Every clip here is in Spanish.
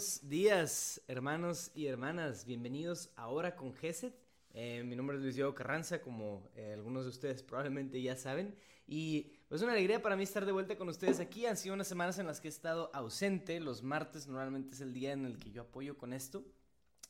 Buenos días, hermanos y hermanas. Bienvenidos ahora con Geset. Eh, mi nombre es Luis Diego Carranza, como eh, algunos de ustedes probablemente ya saben. Y pues una alegría para mí estar de vuelta con ustedes aquí. Han sido unas semanas en las que he estado ausente. Los martes normalmente es el día en el que yo apoyo con esto.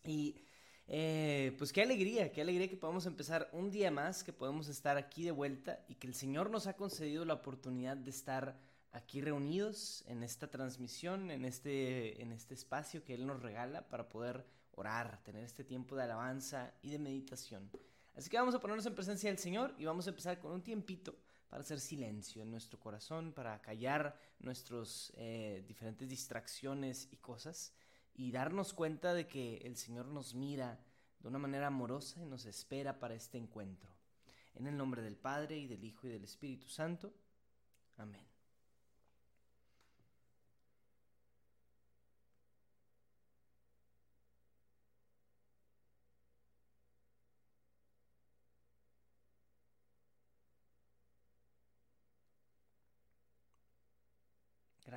Y eh, pues qué alegría, qué alegría que podamos empezar un día más, que podemos estar aquí de vuelta y que el Señor nos ha concedido la oportunidad de estar aquí reunidos en esta transmisión, en este, en este espacio que Él nos regala para poder orar, tener este tiempo de alabanza y de meditación. Así que vamos a ponernos en presencia del Señor y vamos a empezar con un tiempito para hacer silencio en nuestro corazón, para callar nuestras eh, diferentes distracciones y cosas y darnos cuenta de que el Señor nos mira de una manera amorosa y nos espera para este encuentro. En el nombre del Padre y del Hijo y del Espíritu Santo. Amén.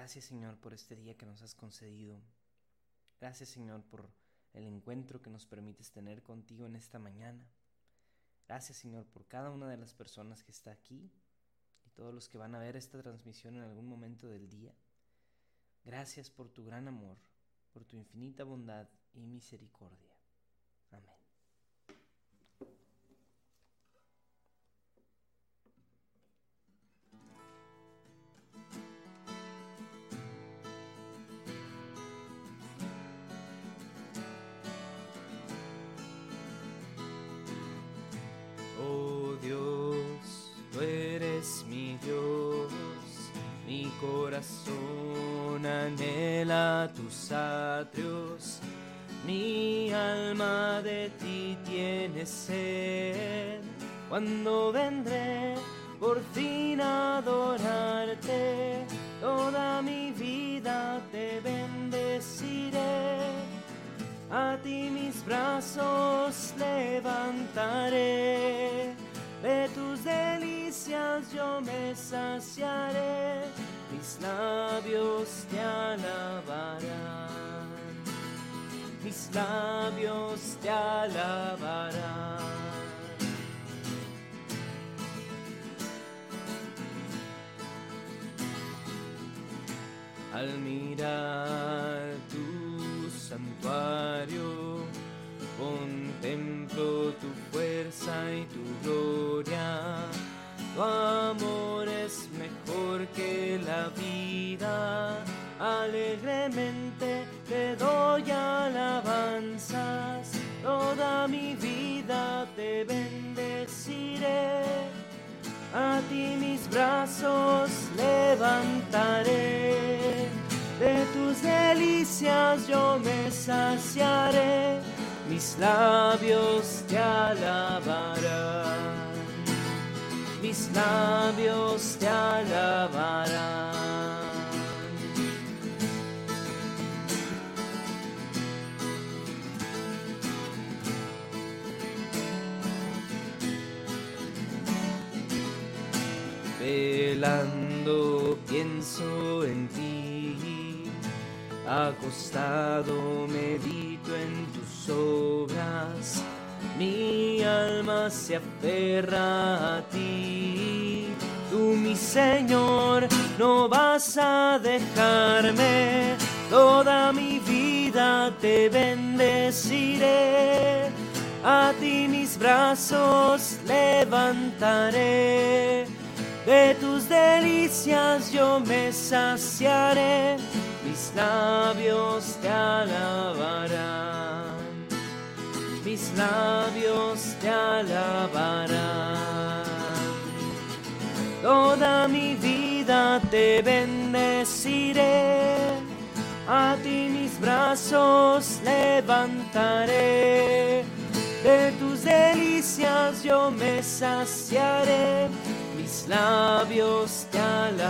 Gracias Señor por este día que nos has concedido. Gracias Señor por el encuentro que nos permites tener contigo en esta mañana. Gracias Señor por cada una de las personas que está aquí y todos los que van a ver esta transmisión en algún momento del día. Gracias por tu gran amor, por tu infinita bondad y misericordia. Corazón anhela tus atrios, mi alma de ti tiene sed. Cuando vendré por fin a adorarte, toda mi vida te bendeciré. A ti mis brazos levantaré, de tus delicias yo me saciaré, labios te alabarán, mis labios te alabarán. Al mirar tu santuario, contemplo tu fuerza y tu gloria. Tu amor vida. Alegremente te doy alabanzas. Toda mi vida te bendeciré. A ti mis brazos levantaré. De tus delicias yo me saciaré. Mis labios te alabarán. Mis labios te alabarán. Velando pienso en ti, acostado medito en tus obras, mi alma se aferra a ti. Tú, mi Señor, no vas a dejarme, toda mi vida te bendeciré. A ti mis brazos levantaré, de tus delicias yo me saciaré, mis labios te alabarán, mis labios te alabarán. Toda mi vida te bendeciré, a ti mis brazos levantaré, de tus delicias yo me saciaré mis labios te alabarán,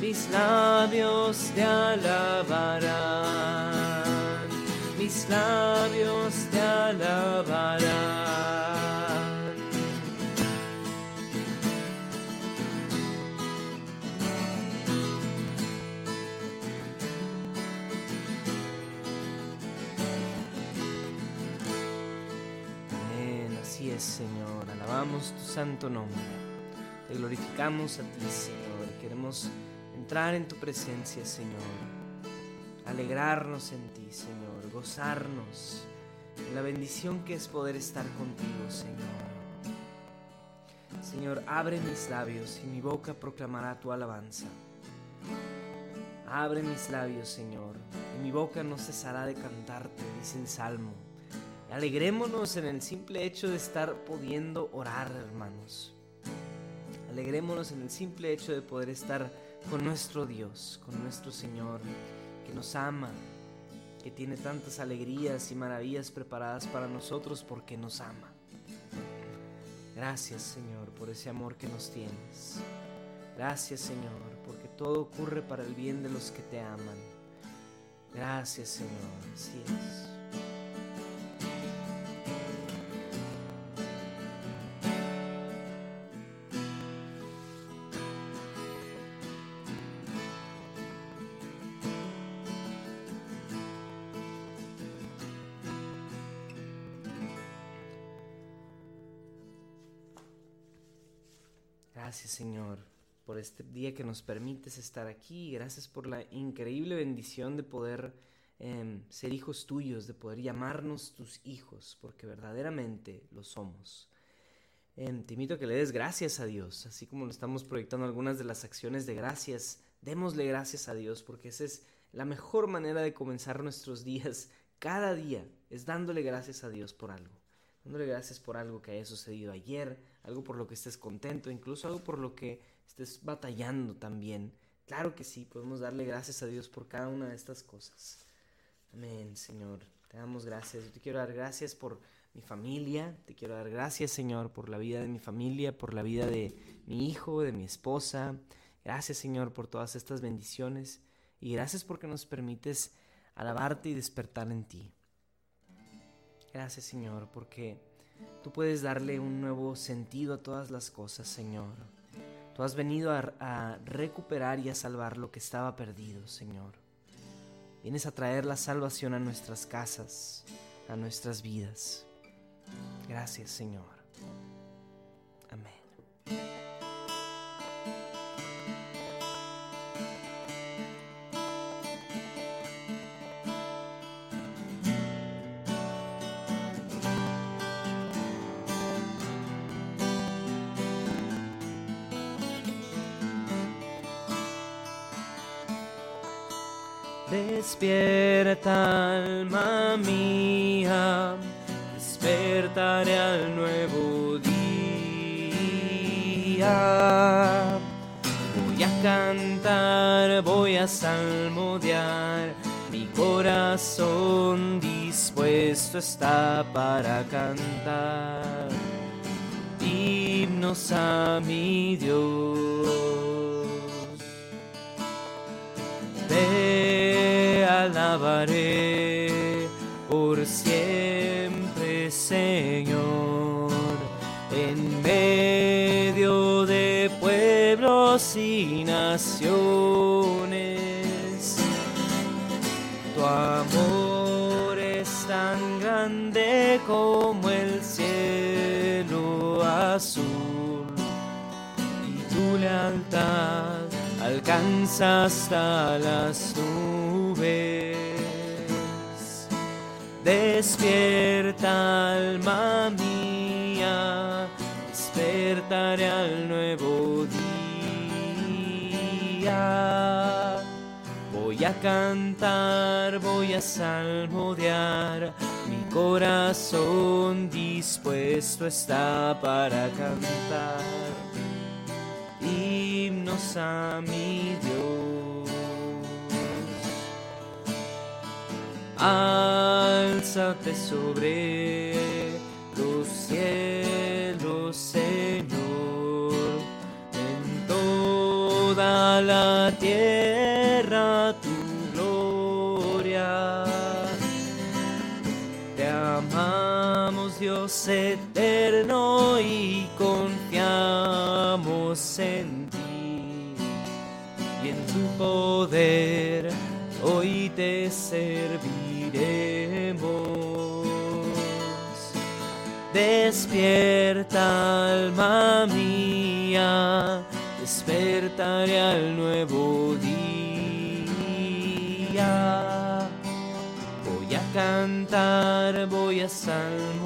mis labios te alabarán, mis labios te alabarán. Tu santo nombre. Te glorificamos a ti, Señor. Queremos entrar en tu presencia, Señor. Alegrarnos en ti, Señor. Gozarnos en la bendición que es poder estar contigo, Señor. Señor, abre mis labios y mi boca proclamará tu alabanza. Abre mis labios, Señor, y mi boca no cesará de cantarte, dice el Salmo. Alegrémonos en el simple hecho de estar pudiendo orar, hermanos. Alegrémonos en el simple hecho de poder estar con nuestro Dios, con nuestro Señor, que nos ama, que tiene tantas alegrías y maravillas preparadas para nosotros porque nos ama. Gracias, Señor, por ese amor que nos tienes. Gracias, Señor, porque todo ocurre para el bien de los que te aman. Gracias, Señor, así es. Este día que nos permites estar aquí. Gracias por la increíble bendición de poder em, ser hijos tuyos, de poder llamarnos tus hijos, porque verdaderamente lo somos. Em, te invito a que le des gracias a Dios, así como lo estamos proyectando algunas de las acciones de gracias. Démosle gracias a Dios, porque esa es la mejor manera de comenzar nuestros días cada día, es dándole gracias a Dios por algo. Dándole gracias por algo que haya sucedido ayer, algo por lo que estés contento, incluso algo por lo que estés batallando también. Claro que sí, podemos darle gracias a Dios por cada una de estas cosas. Amén, Señor. Te damos gracias. Yo te quiero dar gracias por mi familia. Te quiero dar gracias, Señor, por la vida de mi familia, por la vida de mi hijo, de mi esposa. Gracias, Señor, por todas estas bendiciones. Y gracias porque nos permites alabarte y despertar en ti. Gracias, Señor, porque Tú puedes darle un nuevo sentido a todas las cosas, Señor. Tú has venido a, recuperar y a salvar lo que estaba perdido, Señor. Vienes a traer la salvación a nuestras casas, a nuestras vidas. Gracias, Señor. Para cantar. Himnos a mi Dios. alabaré por siempre, Señor, en medio de pueblos y naciones. Tu amor grande como el cielo azul y tu lealtad alcanza hasta las Despierta alma mía, despertaré al nuevo día. Voy a cantar, voy a salmodiar, corazón dispuesto está para cantar himnos a mi Dios. Álzate sobre los cielos, Eterno, y confiamos en ti y en tu poder hoy te serviremos. Despierta, alma mía, despertaré al nuevo día. Voy a cantar, voy a salmodiar,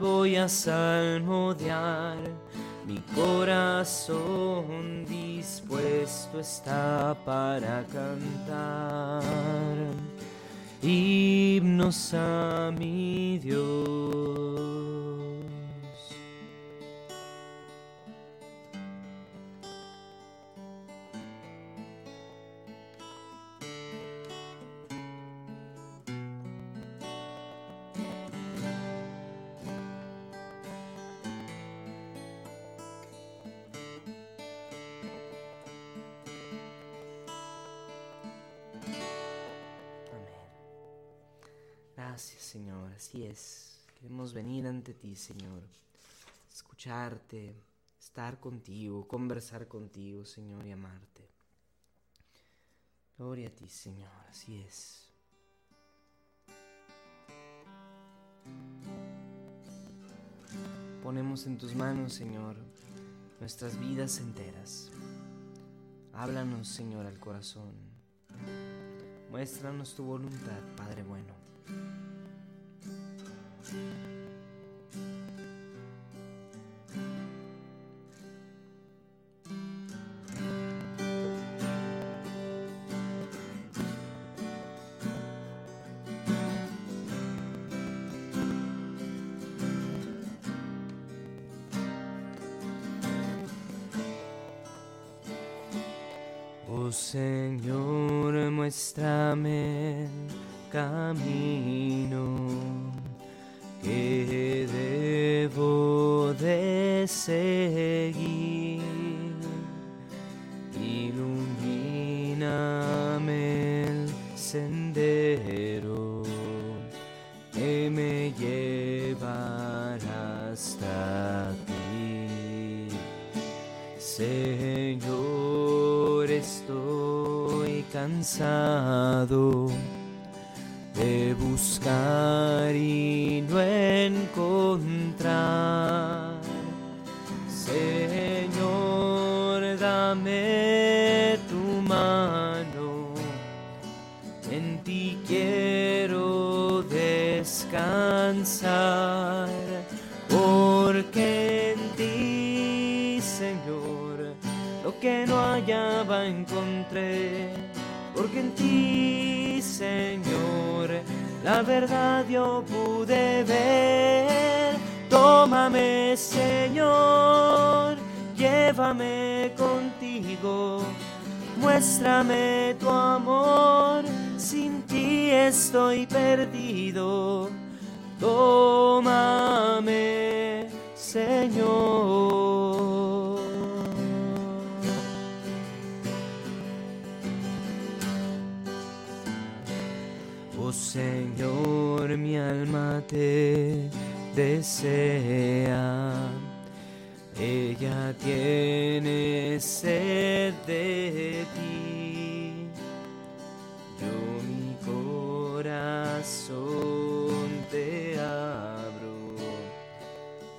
Voy a salmodiar, mi corazón dispuesto está para cantar himnos a mi Dios. Gracias, Señor. Así es. Queremos venir ante ti, Señor. Escucharte, estar contigo, conversar contigo, Señor, y amarte. Gloria a ti, Señor. Así es. Ponemos en tus manos, Señor, nuestras vidas enteras. Háblanos, Señor, al corazón. Muéstranos tu voluntad, Padre bueno. Señor, muéstrame el camino que debo de seguir. Encontrar. Señor, dame tu mano, en ti quiero descansar, porque en ti, Señor, lo que no hallaba encontré, porque en ti, Señor, la verdad yo pude ver. Tómame, Señor, llévame contigo, muéstrame tu amor, sin ti estoy perdido. Tómame, Señor. Oh Señor, mi alma te desea. Ella tiene sed de ti. Yo mi corazón te abro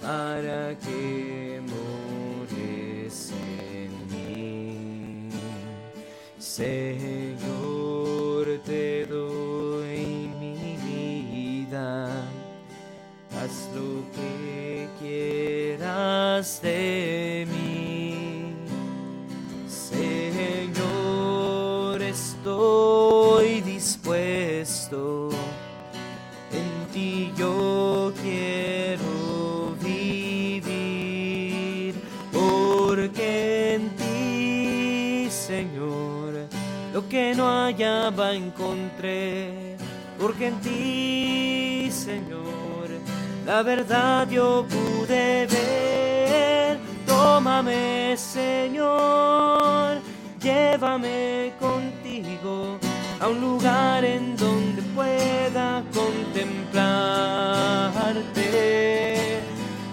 para que mores en mí. de mí. Señor, estoy dispuesto, en ti yo quiero vivir, porque en ti, Señor, lo que no hallaba encontré, porque en ti, Señor, la verdad yo pude ver. Tómame, Señor, llévame contigo a un lugar en donde pueda contemplarte.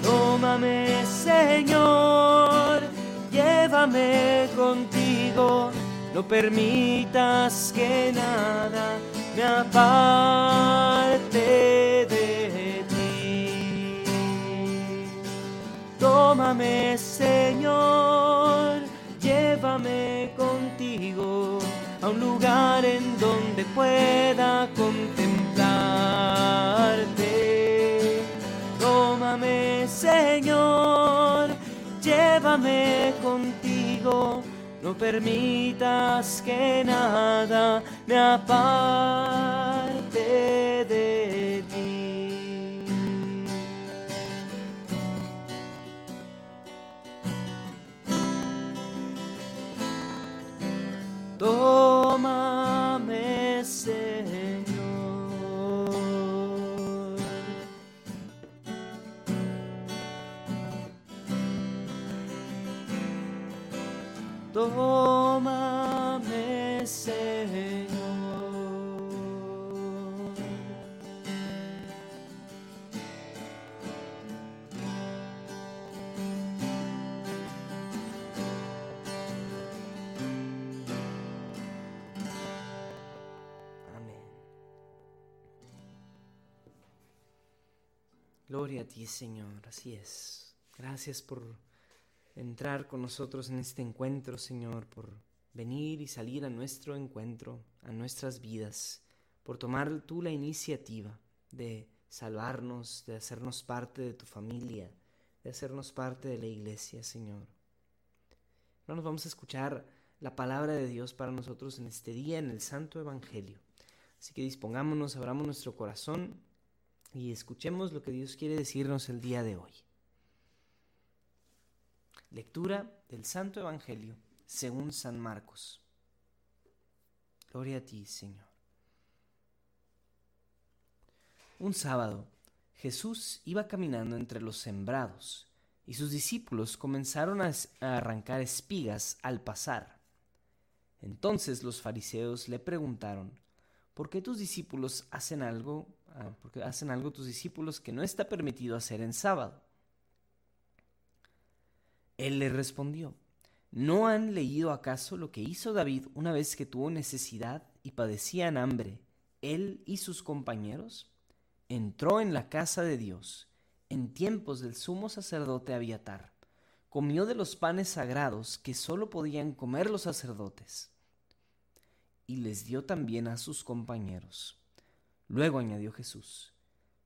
Tómame, Señor, llévame contigo, no permitas que nada me aparte Tómame, Señor, llévame contigo a un lugar en donde pueda contemplarte. Tómame, Señor, llévame contigo. No permitas que nada me aparte Gloria a ti, Señor. Así es. Gracias por entrar con nosotros en este encuentro, Señor, por venir y salir a nuestro encuentro, a nuestras vidas, por tomar tú la iniciativa de salvarnos, de hacernos parte de tu familia, de hacernos parte de la iglesia, Señor. Ahora nos vamos a escuchar la palabra de Dios para nosotros en este día, en el Santo Evangelio. Así que dispongámonos, abramos nuestro corazón y escuchemos lo que Dios quiere decirnos el día de hoy. Lectura del Santo Evangelio según San Marcos. Gloria a ti, Señor. Un sábado, Jesús iba caminando entre los sembrados y sus discípulos comenzaron a arrancar espigas al pasar. Entonces los fariseos le preguntaron, ¿por qué tus discípulos hacen algo, porque hacen algo tus discípulos que no está permitido hacer en sábado? Él le respondió, ¿no han leído acaso lo que hizo David una vez que tuvo necesidad y padecían hambre, él y sus compañeros? Entró en la casa de Dios en tiempos del sumo sacerdote Abiatar, comió de los panes sagrados que sólo podían comer los sacerdotes, y les dio también a sus compañeros. Luego añadió Jesús,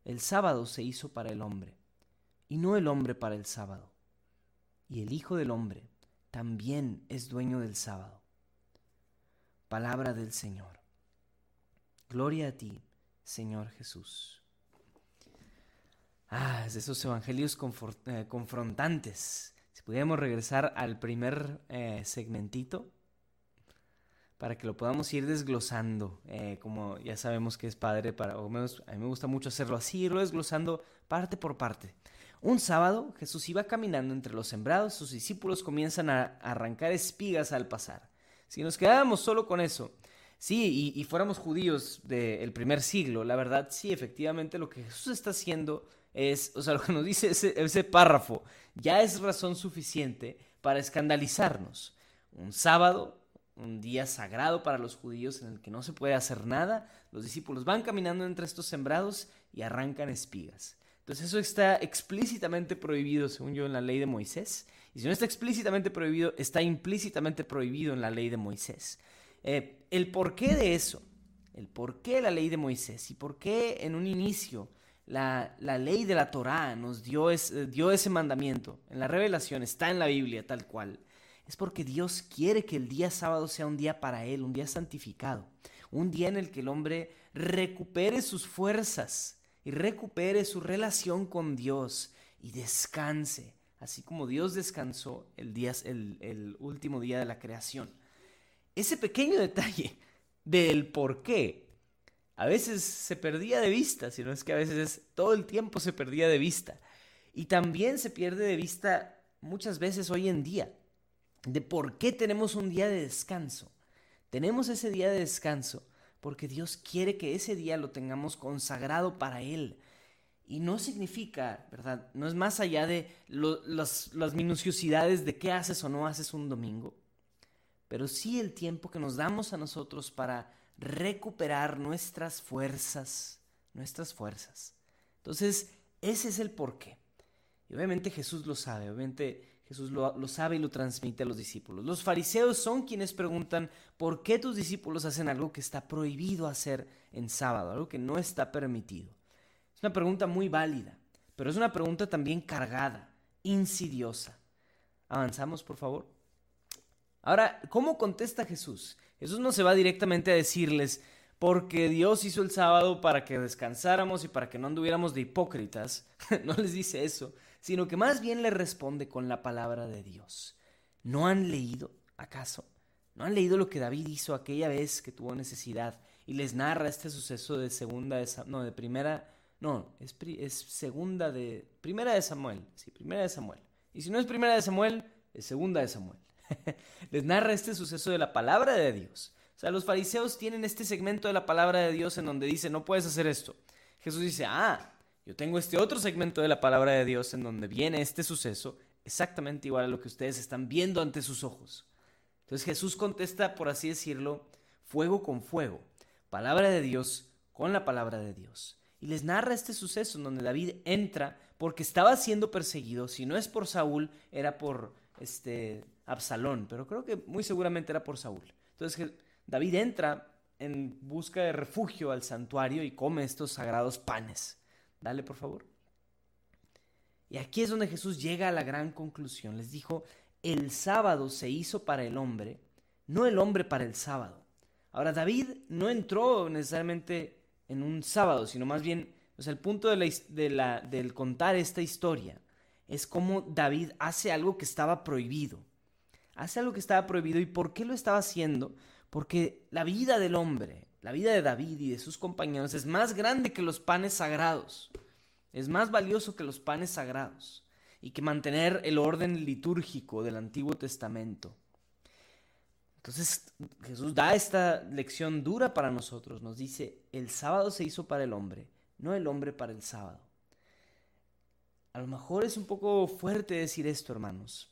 el sábado se hizo para el hombre, y no el hombre para el sábado y el Hijo del Hombre también es dueño del sábado. Palabra del Señor. Gloria a ti, Señor Jesús. Ah, es de esos evangelios eh, confrontantes. Si pudiéramos regresar al primer eh, segmentito para que lo podamos ir desglosando, eh, como ya sabemos que es padre, para, o menos a mí me gusta mucho hacerlo así, irlo desglosando parte por parte. Un sábado Jesús iba caminando entre los sembrados, sus discípulos comienzan a arrancar espigas al pasar. Si nos quedábamos solo con eso, sí, y, fuéramos judíos del primer siglo, la verdad, sí, efectivamente lo que Jesús está haciendo es, o sea, lo que nos dice ese, ese párrafo, ya es razón suficiente para escandalizarnos. Un sábado, un día sagrado para los judíos en el que no se puede hacer nada, los discípulos van caminando entre estos sembrados y arrancan espigas. Entonces eso está explícitamente prohibido, según yo, en la ley de Moisés. Y si no está explícitamente prohibido, está implícitamente prohibido en la ley de Moisés. Eh, el porqué de eso, el porqué de la ley de Moisés y por qué en un inicio la, ley de la Torá nos dio, dio ese mandamiento, en la revelación, está en la Biblia tal cual, es porque Dios quiere que el día sábado sea un día para Él, un día santificado, un día en el que el hombre recupere sus fuerzas y recupere su relación con Dios y descanse, así como Dios descansó el, día, el, último día de la creación. ese pequeño detalle del por qué a veces se perdía de vista, sino es que a veces todo el tiempo se perdía de vista. Y también se pierde de vista muchas veces hoy en día de por qué tenemos un día de descanso. Tenemos ese día de descanso porque Dios quiere que ese día lo tengamos consagrado para Él. Y no significa, ¿verdad? No es más allá de las, las minuciosidades de qué haces o no haces un domingo, pero sí el tiempo que nos damos a nosotros para recuperar nuestras fuerzas, nuestras fuerzas. Entonces, ese es el porqué. Y obviamente Jesús lo sabe, obviamente Jesús lo, sabe y lo transmite a los discípulos. Los fariseos son quienes preguntan por qué tus discípulos hacen algo que está prohibido hacer en sábado, algo que no está permitido. Es una pregunta muy válida, pero es una pregunta también cargada, insidiosa. Avanzamos, por favor. Ahora, ¿cómo contesta Jesús? Jesús no se va directamente a decirles, porque Dios hizo el sábado para que descansáramos y para que no anduviéramos de hipócritas. no les dice eso, sino que más bien le responde con la palabra de Dios. ¿No han leído, acaso? ¿No han leído lo que David hizo aquella vez que tuvo necesidad y les narra este suceso de segunda de no, de primera, no, es, es segunda de primera de Samuel, sí, primera de Samuel. Y si no es primera de Samuel, es segunda de Samuel. les narra este suceso de la palabra de Dios. O sea, los fariseos tienen este segmento de la palabra de Dios en donde dice, no puedes hacer esto. Jesús dice, ah, yo tengo este otro segmento de la palabra de Dios en donde viene este suceso exactamente igual a lo que ustedes están viendo ante sus ojos. Entonces Jesús contesta, por así decirlo, fuego con fuego, palabra de Dios con la palabra de Dios. Y les narra este suceso en donde David entra porque estaba siendo perseguido, si no es por Saúl, era por este Absalón, pero creo que muy seguramente era por Saúl. Entonces David entra en busca de refugio al santuario y come estos sagrados panes. Dale, por favor. Y aquí es donde Jesús llega a la gran conclusión. Les dijo, el sábado se hizo para el hombre, no el hombre para el sábado. Ahora, David no entró necesariamente en un sábado, sino más bien, o sea, el punto de la, de del contar esta historia es cómo David hace algo que estaba prohibido. Hace algo que estaba prohibido. ¿Y por qué lo estaba haciendo? Porque la vida del hombre, la vida de David y de sus compañeros es más grande que los panes sagrados. Es más valioso que los panes sagrados y que mantener el orden litúrgico del Antiguo Testamento. Entonces Jesús da esta lección dura para nosotros. Nos dice, el sábado se hizo para el hombre, no el hombre para el sábado. A lo mejor es un poco fuerte decir esto, hermanos,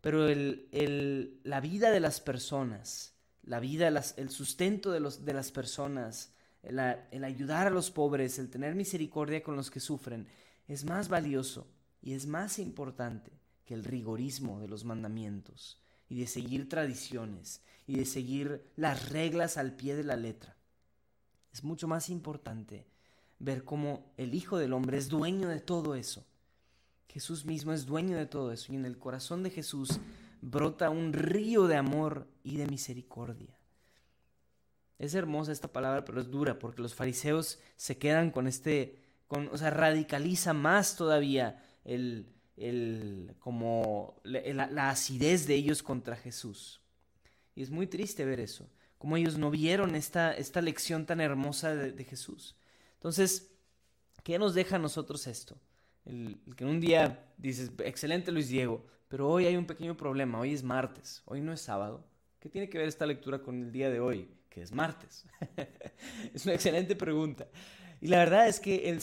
pero el, la vida de las personas, la vida, el sustento de, los, de las personas, el, el ayudar a los pobres, el tener misericordia con los que sufren, es más valioso y es más importante que el rigorismo de los mandamientos y de seguir tradiciones y de seguir las reglas al pie de la letra. Es mucho más importante ver cómo el Hijo del Hombre es dueño de todo eso. Jesús mismo es dueño de todo eso y en el corazón de Jesús brota un río de amor y de misericordia. Es hermosa esta palabra, pero es dura porque los fariseos se quedan con este, con, o sea, radicaliza más todavía el, el, como la, acidez de ellos contra Jesús. Y es muy triste ver eso, como ellos no vieron esta, esta lección tan hermosa de, de Jesús. Entonces, ¿qué nos deja a nosotros esto? El, que en un día dices, excelente Luis Diego, pero hoy hay un pequeño problema, hoy es martes, hoy no es sábado. ¿Qué tiene que ver esta lectura con el día de hoy, que es martes? es una excelente pregunta. Y la verdad es que el,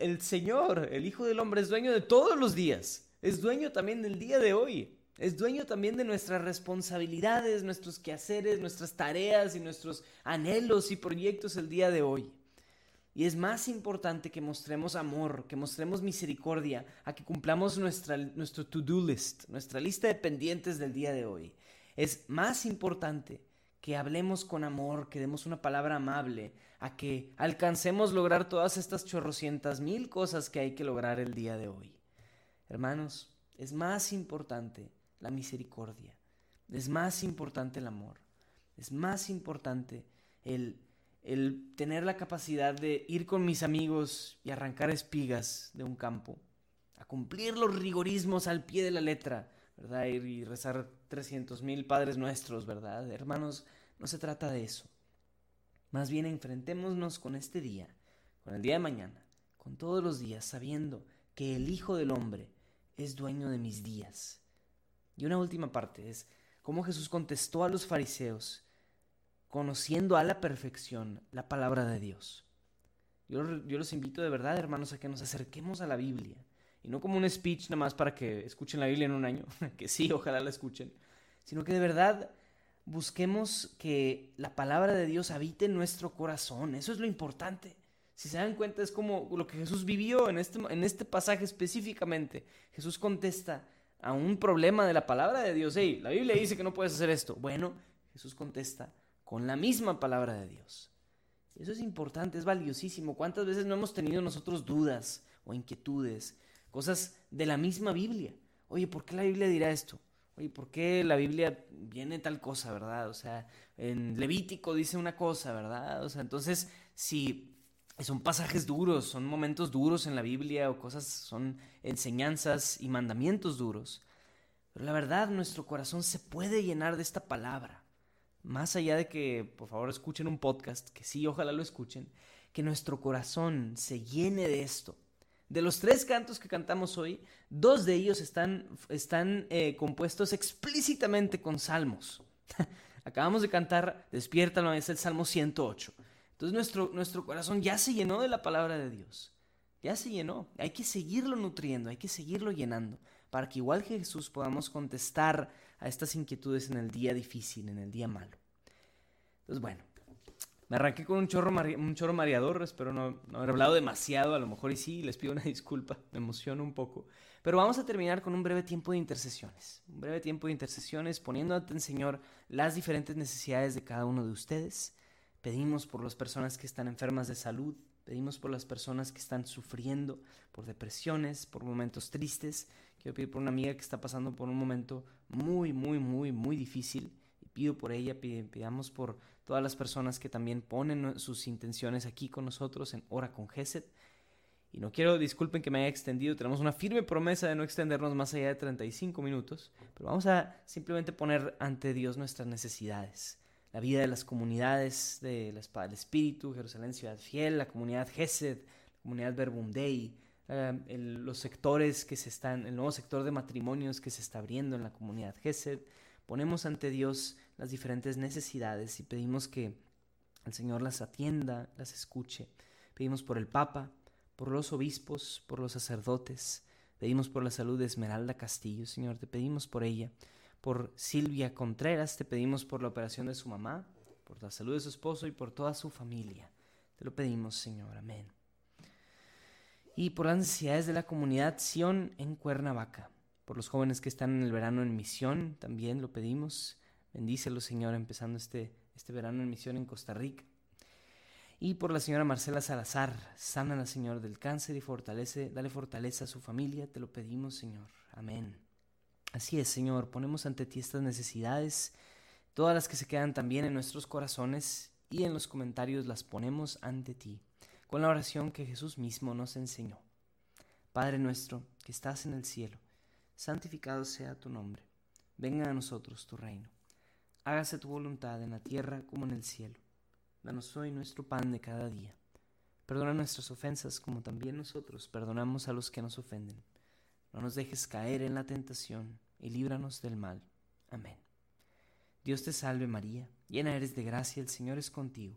el, Señor, el Hijo del Hombre, es dueño de todos los días. Es dueño también del día de hoy. Es dueño también de nuestras responsabilidades, nuestros quehaceres, nuestras tareas y nuestros anhelos y proyectos el día de hoy. Y es más importante que mostremos amor, que mostremos misericordia, a que cumplamos nuestra, nuestro to-do list, nuestra lista de pendientes del día de hoy. Es más importante que hablemos con amor, que demos una palabra amable, a que alcancemos lograr todas estas chorrocientas mil cosas que hay que lograr el día de hoy. Hermanos, es más importante la misericordia, es más importante el amor, es más importante el el tener la capacidad de ir con mis amigos y arrancar espigas de un campo, a cumplir los rigorismos al pie de la letra, ¿verdad? Y rezar 300 mil padres nuestros, ¿verdad? Hermanos, No se trata de eso. Más bien enfrentémonos con este día, con el día de mañana, con todos los días, sabiendo que el Hijo del Hombre es dueño de mis días. Y una última parte es cómo Jesús contestó a los fariseos, conociendo a la perfección la palabra de Dios. Yo, los invito de verdad, hermanos, a que nos acerquemos a la Biblia. Y no como un speech nada más para que escuchen la Biblia en un año, que sí, ojalá la escuchen, sino que de verdad busquemos que la palabra de Dios habite en nuestro corazón. Eso es lo importante. Si se dan cuenta, es como lo que Jesús vivió en este, en este pasaje específicamente. Jesús contesta a un problema de la palabra de Dios. Hey, la Biblia dice que no puedes hacer esto. Bueno, Jesús contesta con la misma palabra de Dios. Eso es importante, es valiosísimo. ¿Cuántas veces no hemos tenido nosotros dudas o inquietudes? Cosas de la misma Biblia. Oye, ¿por qué la Biblia dirá esto? Oye, ¿por qué la Biblia viene tal cosa, verdad? O sea, en Levítico dice una cosa, ¿verdad? O sea, entonces, si son pasajes duros, son momentos duros en la Biblia o cosas, son enseñanzas y mandamientos duros. Pero la verdad, nuestro corazón se puede llenar de esta palabra. Más allá de que, por favor, escuchen un podcast, que sí, ojalá lo escuchen, que nuestro corazón se llene de esto. De los tres cantos que cantamos hoy, dos de ellos están, están eh, compuestos explícitamente con salmos. Acabamos de cantar Despierta, no es el Salmo 108. Entonces nuestro, nuestro corazón ya se llenó de la palabra de Dios. Ya se llenó. Hay que seguirlo nutriendo, hay que seguirlo llenando, para que igual que Jesús podamos contestar a estas inquietudes en el día difícil, en el día malo. Entonces, bueno, me arranqué con un chorro, un chorro mareador, espero no, no, haber hablado demasiado, a lo mejor y sí, les pido una disculpa, me emociono un poco. Pero vamos a terminar con un breve tiempo de intercesiones, un breve tiempo de intercesiones, poniendo ante el Señor las diferentes necesidades de cada uno de ustedes Pedimos por las personas que están enfermas de salud, pedimos por las personas que están sufriendo por depresiones, por momentos tristes. Quiero pedir por una amiga que está pasando por un momento muy, muy, muy, muy difícil. Y pido por ella, pidamos por todas las personas que también ponen sus intenciones aquí con nosotros en Hora con Geset. Y no quiero, disculpen que me haya extendido, tenemos una firme promesa de no extendernos más allá de 35 minutos, pero vamos a simplemente poner ante Dios nuestras necesidades la vida de las comunidades de la Espada del Espíritu, Jerusalén Ciudad Fiel, la comunidad Gesed, la comunidad Verbum Dei, eh, los sectores que se están, el nuevo sector de matrimonios que se está abriendo en la comunidad Gesed. Ponemos ante Dios las diferentes necesidades y pedimos que el Señor las atienda, las escuche. Pedimos por el Papa, por los obispos, por los sacerdotes. Pedimos por la salud de Esmeralda Castillo, Señor, te pedimos por ella por Silvia Contreras, te pedimos por la operación de su mamá, por la salud de su esposo y por toda su familia. Te lo pedimos, Señor. Amén. Y por las necesidades de la comunidad Sion en Cuernavaca, por los jóvenes que están en el verano en misión, también lo pedimos. Bendícelo, Señor, empezando este, este verano en misión en Costa Rica. Y por la señora Marcela Salazar, sana la Señor del cáncer y fortalece, dale fortaleza a su familia, te lo pedimos, Señor. Amén. Así es, Señor, ponemos ante ti estas necesidades, todas las que se quedan también en nuestros corazones y en los comentarios las ponemos ante ti, con la oración que Jesús mismo nos enseñó. Padre nuestro, que estás en el cielo, santificado sea tu nombre, venga a nosotros tu reino, hágase tu voluntad en la tierra como en el cielo. Danos hoy nuestro pan de cada día. Perdona nuestras ofensas como también nosotros perdonamos a los que nos ofenden no nos dejes caer en la tentación y líbranos del mal. Amén. Dios te salve María, llena eres de gracia, el Señor es contigo.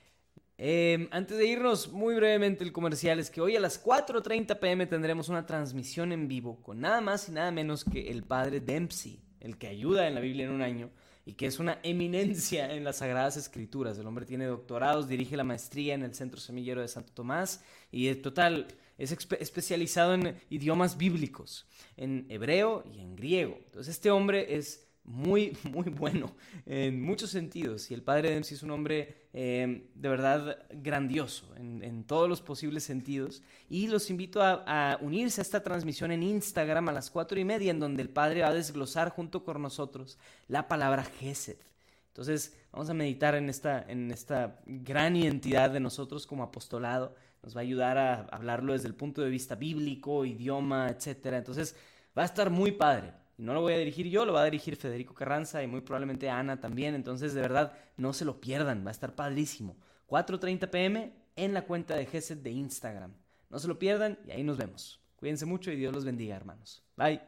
Em, antes de irnos, muy brevemente el comercial es que hoy a las 4.30 pm tendremos una transmisión en vivo con nada más y nada menos que el padre Dempsey, el que ayuda en la Biblia en un año y que es una eminencia en las Sagradas Escrituras. El hombre tiene doctorados, dirige la maestría en el Centro Semillero de Santo Tomás y en total es especializado en idiomas bíblicos, en hebreo y en griego. Entonces este hombre es muy, muy bueno en muchos sentidos. Y el padre Dempsey es un hombre eh, de verdad grandioso en, todos los posibles sentidos. Y los invito a, unirse a esta transmisión en Instagram a las cuatro y media, en donde el padre va a desglosar junto con nosotros la palabra Gesed. Entonces, vamos a meditar en esta, en esta gran identidad de nosotros como apostolado. Nos va a ayudar a hablarlo desde el punto de vista bíblico, idioma, etc. Entonces, va a estar muy padre no lo voy a dirigir yo, lo va a dirigir Federico Carranza y muy probablemente Ana también. Entonces, de verdad, no se lo pierdan, va a estar padrísimo. 4.30 pm en la cuenta de GESET de Instagram. No se lo pierdan y ahí nos vemos. Cuídense mucho y Dios los bendiga, hermanos. Bye.